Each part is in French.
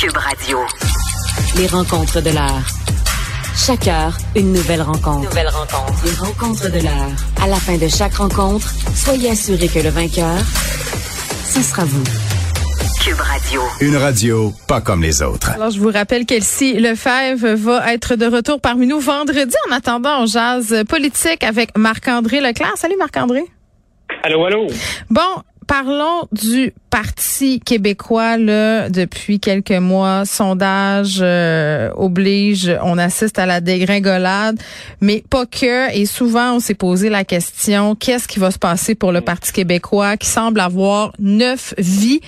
Cube Radio. Les rencontres de l'heure. Chaque heure, une nouvelle rencontre. Nouvelle rencontre. Les rencontres de l'heure. À la fin de chaque rencontre, soyez assurés que le vainqueur, ce sera vous. Cube Radio. Une radio pas comme les autres. Alors, je vous rappelle qu'Elsie Lefebvre va être de retour parmi nous vendredi. En attendant, on jase politique avec Marc-André Leclerc. Salut Marc-André. Allô, allô? Bon, parlons du Parti québécois. Là, depuis quelques mois, sondage euh, oblige, on assiste à la dégringolade, mais pas que. Et souvent, on s'est posé la question qu'est-ce qui va se passer pour le Parti québécois, qui semble avoir neuf vies?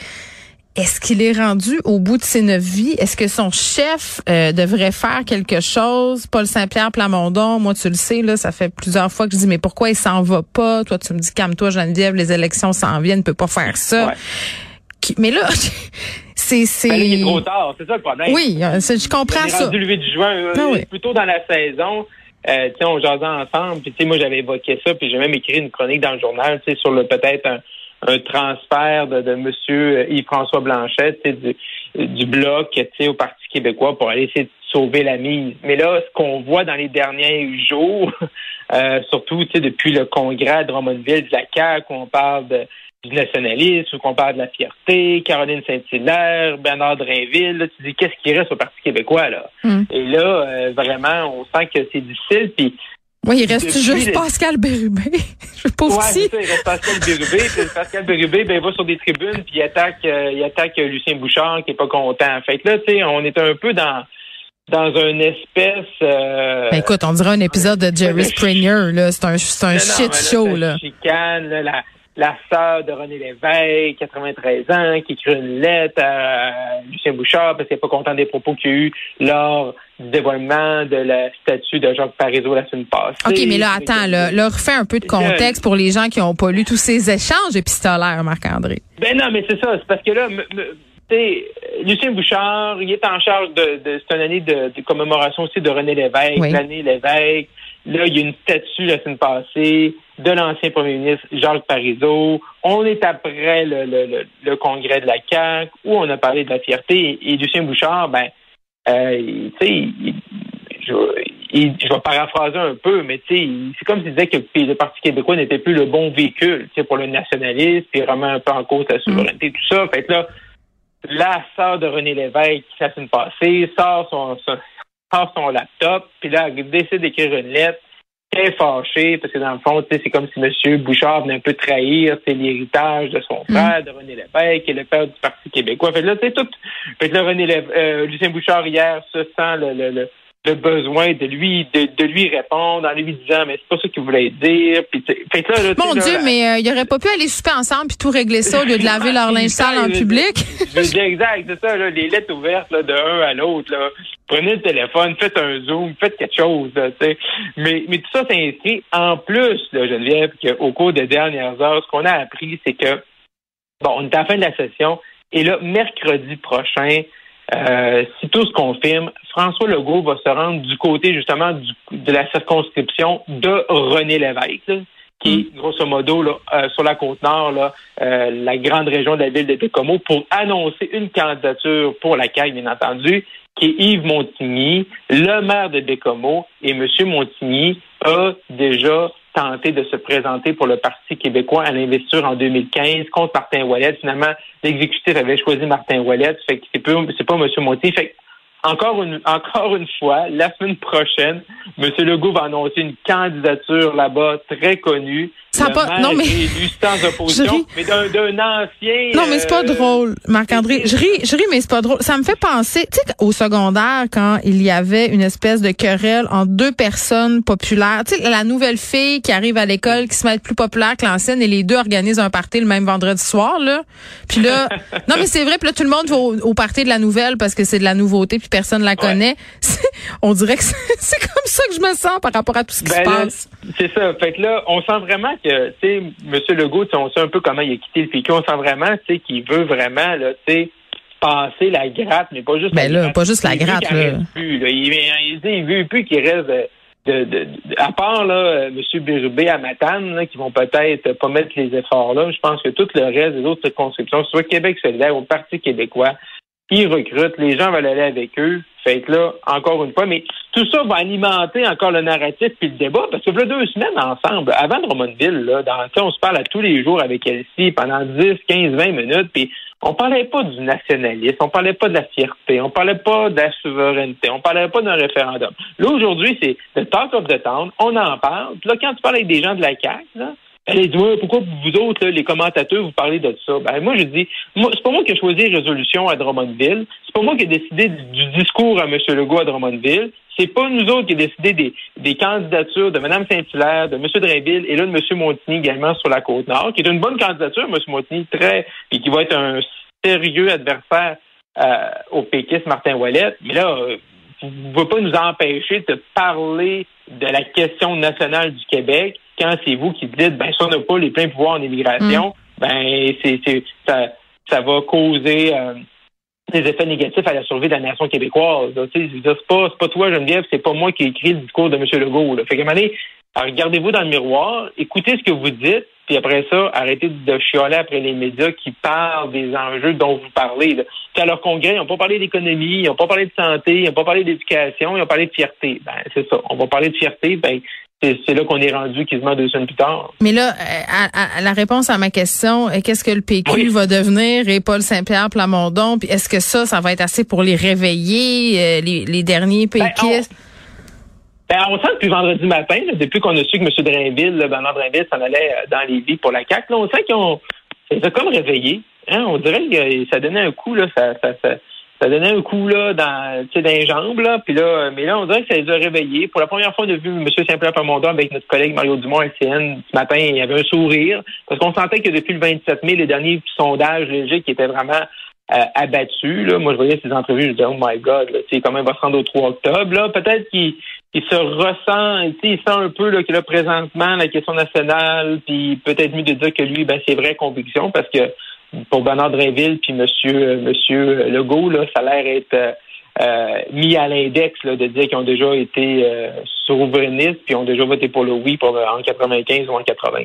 Est-ce qu'il est rendu au bout de ses neuf vies? Est-ce que son chef euh, devrait faire quelque chose? Paul Saint-Pierre Plamondon, moi tu le sais, là, ça fait plusieurs fois que je dis mais pourquoi il s'en va pas? Toi, tu me dis calme-toi, Geneviève, les élections s'en viennent, il peut pas faire ça. Ouais. Qui- Mais là, c'est c'est. Ben il est trop tard, c'est ça le problème. Oui, euh, je comprends ça. rendu le 8 juin, Ah oui. plutôt dans la saison. Euh, on jasait ensemble, puis tu sais, moi j'avais évoqué ça, puis j'ai même écrit une chronique dans le journal, tu sais, sur le peut-être un, un transfert de, de Monsieur Yves-François Blanchet, du, du bloc, au Parti québécois pour aller essayer de sauver la mise. Mais là, ce qu'on voit dans les derniers jours, euh, surtout, depuis le congrès à Drummondville de la CAQ, où on parle de du nationalisme, qu'on parle de la fierté, Caroline Saint-Hilaire, Bernard Drainville, là, tu dis qu'est-ce qui reste au Parti québécois, là? Hmm. Et là, euh, vraiment, on sent que c'est difficile, puis Oui, il reste Depuis juste Pascal Bérubé. Je pas Ouais, ça, il reste Pascal Bérubé. puis Pascal Bérubé, ben, il va sur des tribunes, puis il attaque, euh, il attaque euh, Lucien Bouchard, qui est pas content. Fait que là, tu sais, on est un peu dans dans une espèce... Euh, Ben, écoute, on dirait un épisode de Jerry Springer, là. C'est un, c'est un non, shit show, là. une Chicane, là, la, la sœur de René Lévesque, 93 ans, qui écrit une lettre à Lucien Bouchard parce qu'elle n'est pas content des propos qu'il y a eu lors dévoilement de la statue de Jacques Parizeau la semaine passée. OK, mais là, attends, là, là, refais un peu de contexte pour les gens qui n'ont pas lu tous ces échanges épistolaires, Marc-André. Ben non, mais c'est ça. C'est parce que là, Lucien Bouchard, il est en charge de, de c'est une année de, de commémoration aussi de René Lévesque, Oui. l'année Lévesque. Là, il y a une statue la semaine passée de l'ancien premier ministre Jacques Parizeau. On est après le, le, le, le congrès de la CAQ où on a parlé de la fierté. Et, Lucien Bouchard, ben, euh, il- tu sais, il- je, il- je vais paraphraser un peu, mais tu sais, il- c'est comme s'il disait que le Parti québécois n'était plus le bon véhicule, tu sais, pour le nationalisme, puis remet un peu en cause la souveraineté, tout ça. Fait que là, la sœur de René Lévesque, la semaine passée, sort son, son, sort son laptop, puis là, elle décide d'écrire une lettre très fâchée, parce que dans le fond, tu sais, c'est comme si M. Bouchard venait un peu trahir c'est l'héritage de son frère, de René Lévesque, qui est le père du Parti québécois. Fait que là, tu sais, tout. Fait que là, René Léve- euh, Lucien Bouchard, hier, se sent le, le, le, le besoin de lui de, de lui répondre en lui disant mais c'est pas ça qu'il voulait dire puis fait là, là, Mon Dieu, mais euh, il aurait pas pu aller souper ensemble puis tout régler ça au lieu de laver leur linge sale en public. Je exact, c'est ça, là, les lettres ouvertes là, de un à l'autre. là. Prenez le téléphone, faites un zoom, faites quelque chose. Mais, mais tout ça s'inscrit en plus, là, Geneviève, qu'au cours des dernières heures, ce qu'on a appris, c'est que bon, on est à la fin de la session, et là, mercredi prochain, euh, si tout se confirme, François Legault va se rendre du côté justement du- de la circonscription de René Lévesque, là, qui est grosso modo là, euh, sur la côte nord, là, euh, la grande région de la ville de Bécomo, pour annoncer une candidature pour la CAQ, bien entendu, qui est Yves Montigny, le maire de Bécomo, et M. Montigny a déjà tenté de se présenter pour le Parti québécois à l'investiture en 2015 contre Martin Ouellet. Finalement, l'exécutif avait choisi Martin Ouellet, fait que c'est pas, M. Montigny. Fait encore une, encore une fois, la semaine prochaine, M. Legault va annoncer une candidature là-bas très connue. Ça pas- non, mais- élu sans opposition, mais d'un, d'un ancien. Non, mais c'est pas euh, drôle, Marc-André. Je ris, je ris, mais c'est pas drôle. Ça me fait penser, tu sais, au secondaire, quand il y avait une espèce de querelle entre deux personnes populaires. Tu sais, la nouvelle fille qui arrive à l'école, qui se met à être plus populaire que l'ancienne, et les deux organisent un party le même vendredi soir, là. Puis là, non, mais c'est vrai, puis là, tout le monde va au, au party de la nouvelle parce que c'est de la nouveauté, puis personne la connaît. On dirait que c'est comme ça que je me sens par rapport à tout ce qui Ben se là, passe. c'est ça. Fait que là, on sent vraiment que, tu sais, M. Legault, on sait un peu comment il a quitté le PQ. On sent vraiment, tu sais, qu'il veut vraiment, là, tu sais, passer la gratte, mais pas juste Ben la là, gratte. pas juste la Il gratte, là. reste Plus, là. Il, il, il veut plus qu'il reste de, de, de- de- à part là, M. Bérubé à Matane, là, qui vont peut-être pas mettre les efforts là. Je pense que tout le reste des autres circonscriptions, soit Québec solidaire ou Parti québécois, ils recrutent, les gens veulent aller avec eux. Fait que là, encore une fois, mais tout ça va alimenter encore le narratif puis le débat, parce que là, deux semaines ensemble, avant Drummondville, là, dans, on se parle à tous les jours avec Elsie pendant 10, 15, 20 minutes, puis on parlait pas du nationalisme, on parlait pas de la fierté, on parlait pas de la souveraineté, on parlait pas d'un référendum. Là, aujourd'hui, c'est le talk of the town, on en parle. Puis là, quand tu parles avec des gens de la CAQ, là, elle dit pourquoi vous autres, les commentateurs, vous parlez de ça? Ben, moi, je dis, moi, c'est pas moi qui ai choisi les résolutions à Drummondville. C'est pas moi qui ai décidé du discours à M. Legault à Drummondville. C'est pas nous autres qui avons décidé des, des candidatures de Mme Saint-Hilaire, de M. Drainville et là de M. Montigny également sur la Côte-Nord, qui est une bonne candidature, M. Montigny, très, et qui va être un sérieux adversaire euh, au péquiste Martin Ouellet. Mais là, euh, vous ne pouvez pas nous empêcher de parler de la question nationale du Québec quand c'est vous qui dites, ben, si on n'a pas les pleins pouvoirs en immigration, mm. ben, c'est, ça, ça va causer euh, des effets négatifs à la survie de la nation québécoise. C'est pas, pas toi, Geneviève, c'est pas moi qui ai écrit le discours de M. Legault. Là. Fait que, regardez-vous dans le miroir, écoutez ce que vous dites, puis après ça, arrêtez de chialer après les médias qui parlent des enjeux dont vous parlez. Là. À leur congrès, ils n'ont pas parlé d'économie, ils n'ont pas parlé de santé, ils n'ont pas parlé d'éducation, ils ont parlé de fierté. Ben, c'est ça. On va parler de fierté, ben, c'est là qu'on est rendu quasiment deux semaines plus tard. Mais là, à, la réponse à ma question, qu'est-ce que le PQ va devenir? Et Paul Saint-Pierre Plamondon? Puis est-ce que ça, ça va être assez pour les réveiller, euh, les, derniers ben, péquistes? Ben, on, sent depuis vendredi matin, depuis qu'on a su que M. Drainville, Bernard Drainville, s'en allait euh, dans les vies pour la CAQ, on sent qu'ils ont, ça comme réveillé. Hein? On dirait que ça donnait un coup, là, ça, ça, ça ça donnait un coup là dans, dans les jambes là, puis là, mais là on dirait que ça les a réveillés. Pour la première fois, on a vu M. Saint-Pierre Pamondon avec notre collègue Mario Dumont LCN ce matin, il avait un sourire parce qu'on sentait que depuis le 27 mai, les derniers sondages légers qui étaient vraiment euh, abattus. Là. Moi, je voyais ces entrevues, je disais, oh my God, là, quand même va se rendre au 3 octobre. Là, peut-être qu'il il se ressent, il sent un peu là, que là, présentement, la question nationale, puis peut-être mieux de dire que lui, ben, c'est vraie conviction, parce que pour Bernard Drinville puis Monsieur euh, Monsieur Legault, là, ça a l'air être euh, euh, mis à l'index de dire qu'ils ont déjà été souverainistes puis ont déjà voté pour le oui pour, en 95 ou en 80.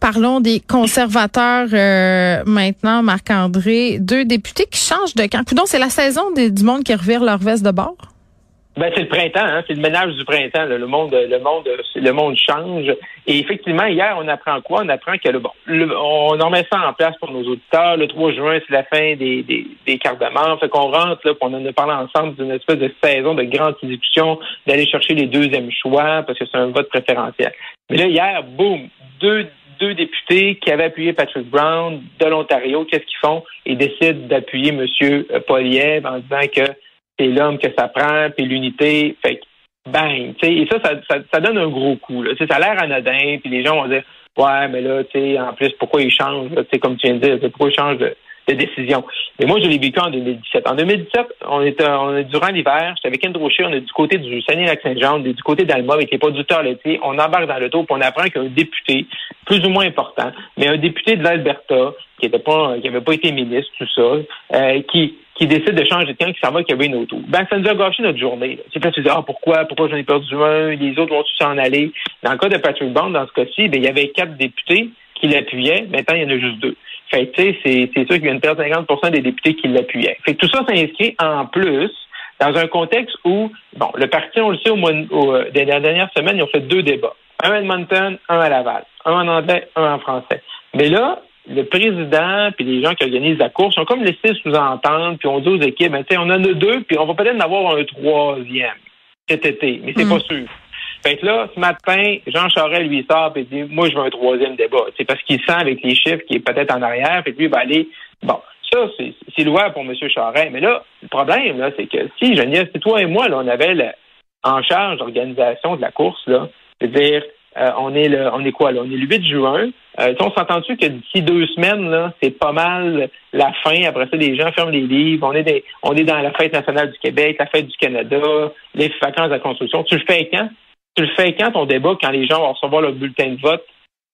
Parlons des conservateurs maintenant, Marc-André. Deux députés qui changent de camp. Donc, c'est la saison du monde qui revire leur veste de bord? Ben, c'est le printemps, hein? c'est le ménage du printemps. Le monde, le monde, le monde change. Et effectivement, hier, on apprend quoi? On apprend que le bon, on en met ça en place pour nos auditeurs. Le 3 juin, c'est la fin des des, des cartes de Fait qu'on rentre là, on en a parlé ensemble d'une espèce de saison de grande discussion, d'aller chercher les deuxièmes choix parce que c'est un vote préférentiel. Mais là, hier, boum, deux deux députés qui avaient appuyé Patrick Brown de l'Ontario, qu'est-ce qu'ils font? Ils décident d'appuyer M. Poliev en disant que c'est l'homme que ça prend, puis l'unité. Fait que, bang, tu sais, et ça, ça, ça, donne un gros coup. Là. Ça a l'air anodin, puis les gens vont dire, ouais, mais là, tu sais, en plus, pourquoi ils changent, tu comme tu viens de dire, pourquoi ils changent de, de décision? Mais moi, je l'ai vécu en 2017. En 2017, on était, on est durant l'hiver, j'étais avec Andrew Rocher, on est du côté du Saguenay-Lac-Saint-Jean, du côté d'Alma avec les producteurs laitiers. On embarque dans le tour, puis on apprend qu'un député, plus ou moins important, mais un député de l'Alberta, qui était pas, qui avait pas été ministre, tout ça, euh, qui, qui décide de changer de camp, qui s'en va qu'il y avait une auto. Ben, ça nous a gâché notre journée. C'est pas tu dis, ah, pourquoi, pourquoi j'en ai perdu un, les autres vont tous s'en aller? Dans le cas de Patrick Bond, dans ce cas-ci, ben, il y avait quatre députés qui l'appuyaient. Maintenant, il y en a juste deux. Fait tu sais, c'est, c'est sûr qu'il y a une perte de 50% des députés qui l'appuyaient. Fait tout ça s'inscrit en plus dans un contexte où, bon, le parti, on le sait, au mois, au, euh, des dernières semaines, ils ont fait deux débats. Un à Edmonton, un à Laval. Un en anglais, un en français. Mais là, le président puis les gens qui organisent la course ont comme laissé sous-entendre, puis on dit aux équipes, ben, on en a deux, puis on va peut-être en avoir un troisième cet été, mais c'est pas mm. sûr. Fait que là, ce matin, Jean Charest lui sort et dit Moi, je veux un troisième débat. C'est parce qu'il sent avec les chiffres qu'il est peut-être en arrière, puis lui, il va aller. Bon, ça, c'est louable pour M. Charest. Mais là, le problème, là, c'est que si Geneviève, c'est toi et moi, là, on avait en charge d'organisation de la course, là, c'est-à-dire euh, on est le, on est quoi là? On est le 8 juin. Euh, on s'entend-tu que d'ici deux semaines, là, c'est pas mal la fin. Après ça, les gens ferment les livres. On est des, on est dans la fête nationale du Québec, la fête du Canada, les vacances de la construction. Tu le fais quand? Tu le fais quand ton débat, quand les gens vont recevoir leur bulletin de vote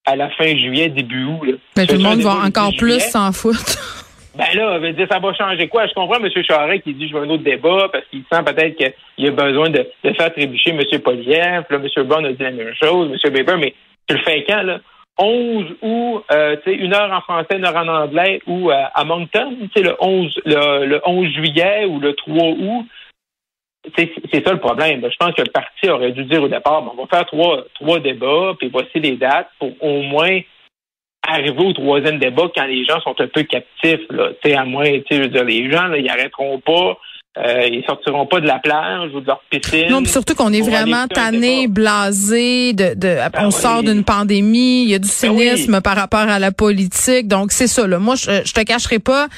à la fin juillet, début août? Là? Mais tout le monde va encore plus s'en foutre. Ben là, ça va changer quoi? Je comprends M. Charest qui dit je veux un autre débat parce qu'il sent peut-être qu'il a besoin de, faire trébucher M. Poliev. Là, M. Brown a dit la même chose, M. Weber, mais tu le fais quand, là? 11 ou euh, une heure en français, une heure en anglais, ou euh, à Moncton, le 11, le, le 11 juillet ou le 3 août. C'est ça le problème. Je pense que le parti aurait dû dire au départ, bon, on va faire trois, trois débats, puis voici les dates pour au moins arriver au troisième débat quand les gens sont un peu captifs. Là. à moins, je veux dire, les gens, là, ils arrêteront pas euh, ils sortiront pas de la plage ou de leur piscine. Non, surtout qu'on est vraiment tanné, blasé, de, de ben on sort d'une pandémie, il y a du ben cynisme par rapport à la politique. Donc c'est ça. Là. Moi, je, je te cacherai pas,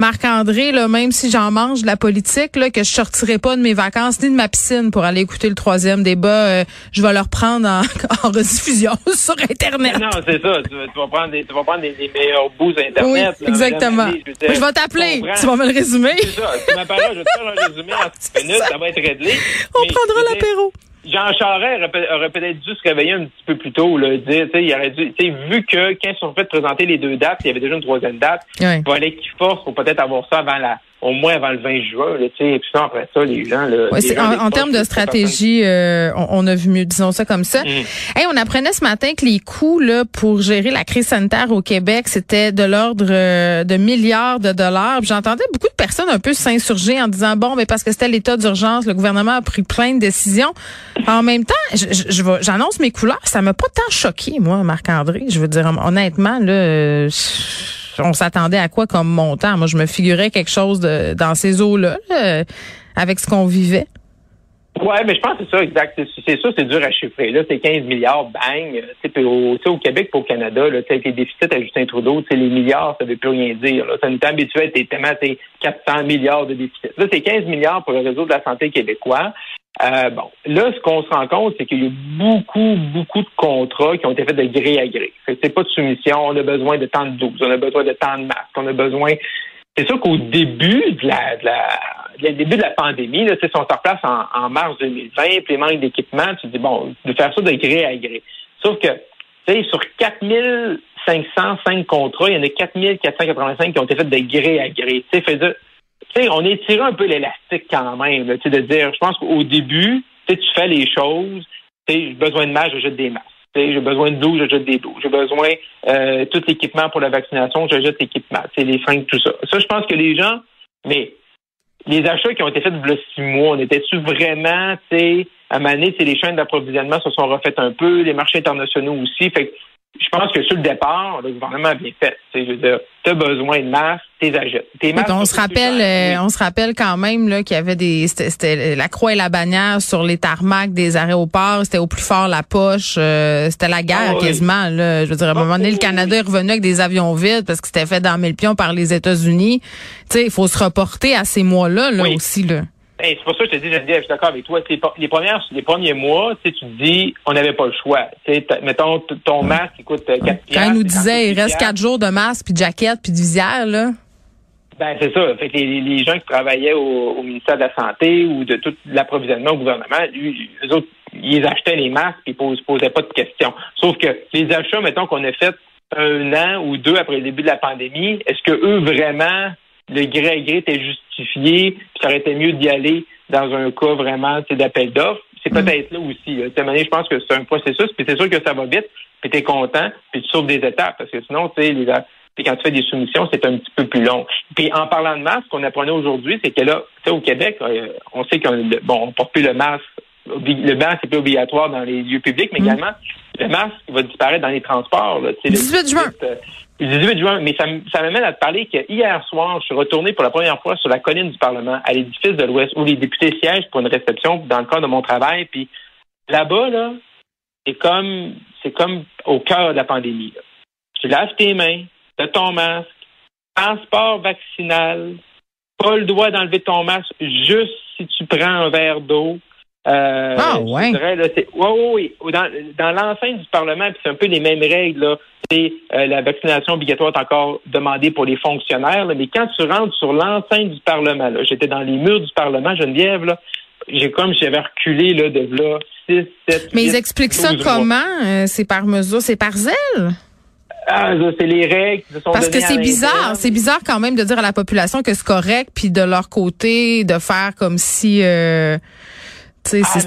Marc-André, là, même si j'en mange de la politique, là, que je sortirai pas de mes vacances ni de ma piscine pour aller écouter le troisième débat, euh, je vais le reprendre en, en rediffusion sur Internet. Non, c'est ça. Tu, vas prendre des, tu vas prendre des, meilleurs bouts Internet. Oui, exactement. je, je vais t'appeler. Tu vas me le résumer. C'est ça. Tu faire un résumé en 10 minutes, ça va être réglé. On prendra l'apéro. Jean Charest aurait peut-être dû se réveiller un petit peu plus tôt, là, dire, il aurait dû, vu que quand ils sont fait présenter les deux dates, il y avait déjà une troisième date, il fallait qu'il force pour peut-être avoir ça avant la, au moins avant le 20 juin, là, et puis ça, après ça, les gens... Là, en, termes de stratégie, euh, on, a vu mieux, disons ça comme ça. Mm. on apprenait ce matin que les coûts là, pour gérer la crise sanitaire au Québec, c'était de l'ordre euh, de milliards de dollars. J'entendais beaucoup de personnes un peu s'insurger en disant, bon, mais parce que c'était l'état d'urgence, le gouvernement a pris plein de décisions. En même temps, j'annonce mes couleurs, ça m'a pas tant choqué, moi, Marc-André. Je veux dire, honnêtement, là... Euh, on s'attendait à quoi comme montant? Moi, je me figurais quelque chose dans ces eaux-là, avec ce qu'on vivait. Oui, mais je pense que c'est ça, exact. C'est ça, c'est dur à chiffrer. Là, c'est 15 milliards, bang. Au, au Québec et au Canada, là, avec les déficits à Justin Trudeau, les milliards, ça ne veut plus rien dire. Là. Ça nous habitué à tellement 400 milliards de déficits. Là, c'est 15 milliards pour le réseau de la santé québécois. Euh, bon, là, ce qu'on se rend compte, c'est qu'il y a beaucoup, beaucoup de contrats qui ont été faits de gré à gré. C'est pas de soumission, on a besoin de temps de 12, on a besoin de temps de masque, on a besoin. C'est sûr qu'au début de la, de la début de la pandémie, là, sont en place en, mars 2020, puis les manques d'équipement, tu dis, bon, de faire ça de gré à gré. Sauf que, tu sais, sur 4505 contrats, il y en a 4485 qui ont été faits de gré à gré. Tu sais, on est tiré un peu l'élastique quand même, là, de dire, je pense qu'au début, tu fais les choses, j'ai besoin de masques, je jette des masques. J'ai besoin de dos, je jette des dos. J'ai besoin euh, tout l'équipement pour la vaccination, je jette l'équipement. Les fringues, tout ça. Ça, je pense que les gens, mais les achats qui ont été faits de six mois, on était-tu vraiment, tu sais, à Mané, les chaînes d'approvisionnement se sont refaites un peu, les marchés internationaux aussi. Je pense que sur le départ, le gouvernement a bien fait. Tu as besoin de masques, t'es achètes. on se rappelle, euh, on se rappelle quand même là qu'il y avait des, c'était la croix et la bannière sur les tarmacs des aéroports. C'était au plus fort la poche. Euh, c'était la guerre ah quasiment. Là. Je veux dire, à un moment donné, le Canada est revenu avec des avions vides parce que c'était fait dans mille pions par les États-Unis. Tu sais, il faut se reporter à ces mois-là là aussi là c'est pour ça que je te dis, je suis d'accord avec toi. Les, premières, les premiers mois, tu te dis, on n'avait pas le choix. mettons, ton masque, écoute, 4 Quand il nous disait, il reste 4 jours de masque, puis de jaquette, puis de visière, là. Ben, c'est ça. Fait les, gens qui travaillaient au, ministère de la Santé ou de tout l'approvisionnement au gouvernement, lui, eux autres, ils achetaient les masques et ils ne posaient pas de questions. Sauf que les achats, mettons, qu'on a fait un an ou deux après le début de la pandémie, est-ce que eux, vraiment, le gré à gré était justifié, puis ça aurait été mieux d'y aller dans un cas vraiment d'appel d'offres. C'est mm. peut-être là aussi. Là. je pense que c'est un processus, puis c'est sûr que ça va vite, puis tu es content, puis tu sauves des étapes, parce que sinon, tu sais, les, quand tu fais des soumissions, c'est un petit peu plus long. Puis en parlant de masque, ce qu'on apprenait aujourd'hui, c'est que là, tu sais, au Québec, euh, on sait qu'on bon, on porte plus le masque. Le masque n'est plus obligatoire dans les lieux publics, mais mm. également le masque va disparaître dans les transports. Là, 18 juin. Euh, le 18 juin, mais ça, m'amène à te parler qu'hier soir, je suis retourné pour la première fois sur la colline du Parlement, à l'édifice de l'Ouest, où les députés siègent pour une réception dans le cadre de mon travail. Puis là-bas, là, c'est comme c'est comme au cœur de la pandémie. Tu laves tes mains, as ton masque, transport vaccinal, pas le droit d'enlever ton masque juste si tu prends un verre d'eau. Euh, ah, ouais. oui, oui. Dans, dans l'enceinte du Parlement, c'est un peu les mêmes règles. Là. C'est, euh, la vaccination obligatoire est encore demandée pour les fonctionnaires. mais quand tu rentres sur l'enceinte du Parlement, là, j'étais dans les murs du Parlement, Geneviève, là, j'ai comme j'avais reculé là, de là, 6, 7, Mais ils expliquent ça comment? Euh, c'est par mesure, c'est par zèle? Ah, c'est les règles qui sont Parce que c'est bizarre, c'est bizarre quand même de dire à la population que c'est correct, puis de leur côté de faire comme si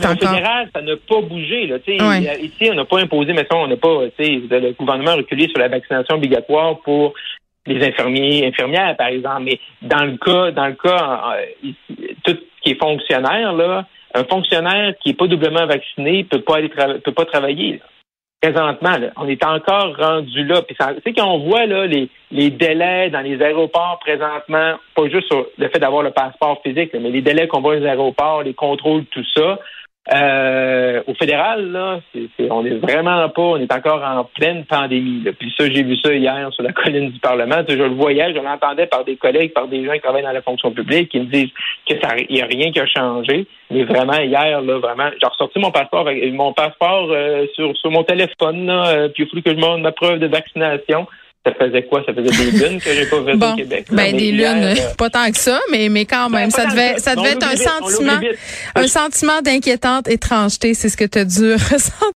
Ah, encore. fédéral, ça n'a pas bougé. Là. Ouais. a- Ici, on n'a pas imposé, mais on n'a pas, le gouvernement a reculé sur la vaccination obligatoire pour les infirmiers, infirmières, par exemple. Mais dans le cas, dans le cas, euh, tout ce qui est fonctionnaire, là, un fonctionnaire qui n'est pas doublement vacciné peut pas aller peut pas travailler. là. Présentement, là, on est encore rendu là. Puis ça- tu sais quand on voit là les, les délais dans les aéroports présentement, pas juste sur le fait d'avoir le passeport physique, là, mais les délais qu'on voit aux aéroports, les contrôles, tout ça. Euh, au fédéral, là, on est vraiment pas, on est encore en pleine pandémie. Puis ça, j'ai vu ça hier sur la colline du Parlement. Je le voyais, je l'entendais par des collègues, par des gens qui travaillent dans la fonction publique, qui me disent que ça, y a rien qui a changé. Mais vraiment hier, là, vraiment, j'ai ressorti mon passeport, mon passeport euh, sur sur mon téléphone, là, euh, puis il fallu que je montre ma preuve de vaccination. Ça faisait quoi? Ça faisait des lunes que j'ai pas Bon, au Québec. là. ben des lunes, euh, pas tant que ça, mais mais quand même, ça devait ça devait être un vite, sentiment un sentiment d'inquiétante étrangeté, c'est ce que tu as dû ressentir.